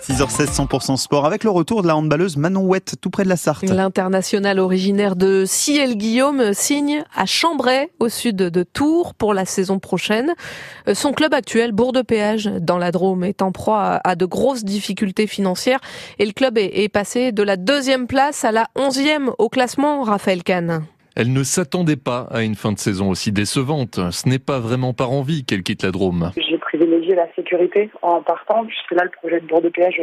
6h16, 100% sport, avec le retour de la handballeuse Manon Ouette, tout près de la Sarthe. L'international originaire de Ciel-Guillaume signe à Chambray, au sud de Tours, pour la saison prochaine. Son club actuel, Bourg-de-Péage, dans la Drôme, est en proie à de grosses difficultés financières et le club est passé de la deuxième place à la onzième au classement, Raphaël Kahn. Elle ne s'attendait pas à une fin de saison aussi décevante. Ce n'est pas vraiment par envie qu'elle quitte la Drôme. J'ai privilégié la sécurité en partant, puisque là, le projet de bord de péage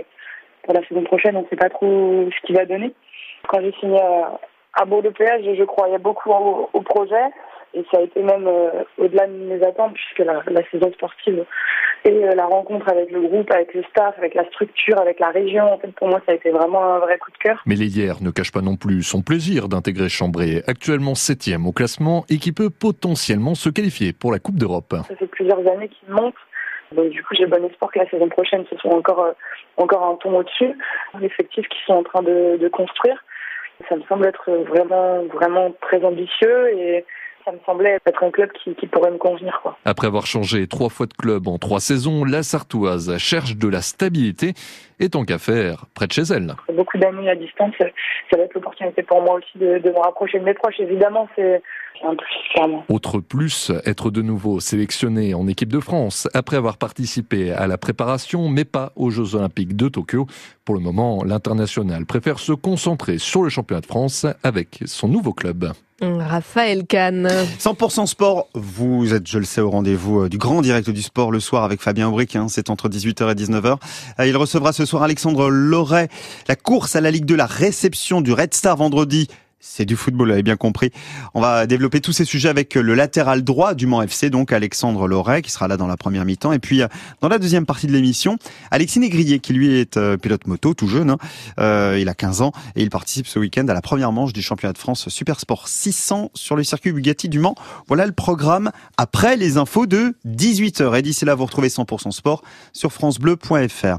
pour la saison prochaine, on ne sait pas trop ce qu'il va donner. Quand j'ai signé à, bord de péage, je croyais beaucoup au projet. Et ça a été même euh, au-delà de mes attentes, puisque la, saison sportive et euh, la rencontre avec le groupe, avec le staff, avec la structure, avec la région, en fait, pour moi, ça a été vraiment un vrai coup de cœur. Mais l'Hélière ne cache pas non plus son plaisir d'intégrer Chambray, actuellement septième au classement et qui peut potentiellement se qualifier pour la Coupe d'Europe. Ça fait plusieurs années qu'il monte. Du coup, j'ai bon espoir que la saison prochaine, ce soit encore, euh, encore un ton au-dessus. L'effectif qu'ils sont en train de, de construire, ça me semble être vraiment, vraiment très ambitieux et ça me semblait être un club qui, pourrait me convenir. Quoi. Après avoir changé trois fois de club en trois saisons, la Sartoise cherche de la stabilité et tant qu'à faire, près de chez elle. Beaucoup d'amis à distance, ça va être l'opportunité pour moi aussi de, de me rapprocher de mes proches. Évidemment, c'est un plus, clairement. Autre plus, être de nouveau sélectionné en équipe de France après avoir participé à la préparation, mais pas aux Jeux Olympiques de Tokyo. Pour le moment, l'international préfère se concentrer sur le championnat de France avec son nouveau club. Raphaël Kahn. 100% sport, vous êtes, je le sais, au rendez-vous euh, du grand direct du sport le soir avec Fabien Aubric, hein, c'est entre 18h et 19h. Euh, il recevra ce soir Alexandre Loret, la course à la Ligue de la réception du Red Star vendredi c'est du football, vous avez bien compris. On va développer tous ces sujets avec le latéral droit du Mans FC, donc Alexandre Loret, qui sera là dans la première mi-temps. Et puis, euh, dans la deuxième partie de l'émission, Alexis Négrier, qui lui est euh, pilote moto, tout jeune. Hein. Euh, il a 15 ans et il participe ce week-end à la première manche du championnat de France Super Sport 600 sur le circuit Bugatti du Mans. Voilà le programme après les infos de 18h. Et d'ici là, vous retrouvez 100% sport sur francebleu.fr.